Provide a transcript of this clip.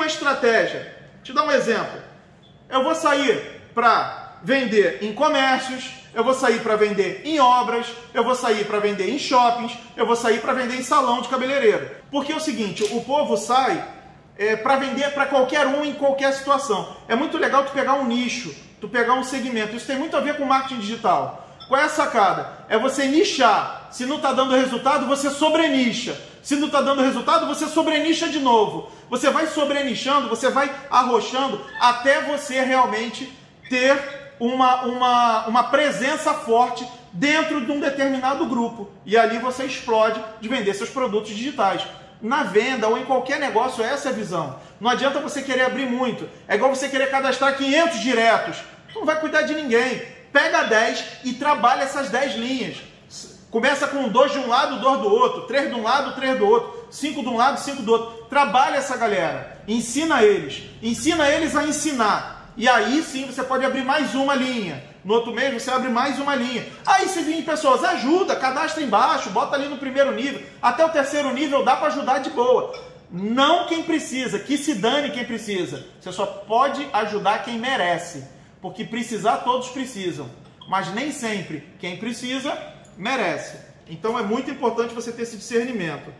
uma estratégia. Te dar um exemplo. Eu vou sair para vender em comércios, eu vou sair para vender em obras, eu vou sair para vender em shoppings, eu vou sair para vender em salão de cabeleireiro. Porque é o seguinte, o povo sai é, para vender para qualquer um em qualquer situação. É muito legal tu pegar um nicho, tu pegar um segmento. Isso tem muito a ver com marketing digital. Qual é a sacada? É você nichar. Se não está dando resultado, você sobrenicha. Se não está dando resultado, você sobrenicha de novo. Você vai sobrenichando, você vai arrochando até você realmente ter uma, uma, uma presença forte dentro de um determinado grupo. E ali você explode de vender seus produtos digitais. Na venda ou em qualquer negócio, essa é a visão. Não adianta você querer abrir muito. É igual você querer cadastrar 500 diretos. Não vai cuidar de ninguém pega 10 e trabalha essas 10 linhas. Começa com dois de um lado, dois do outro, três de um lado, três do outro, cinco de um lado, cinco do outro. Trabalha essa galera, ensina eles, ensina eles a ensinar. E aí sim você pode abrir mais uma linha. No outro mês você abre mais uma linha. Aí se vir pessoas, ajuda, cadastra embaixo, bota ali no primeiro nível, até o terceiro nível dá para ajudar de boa. Não quem precisa, que se dane quem precisa. Você só pode ajudar quem merece. Porque precisar todos precisam, mas nem sempre quem precisa merece. Então é muito importante você ter esse discernimento.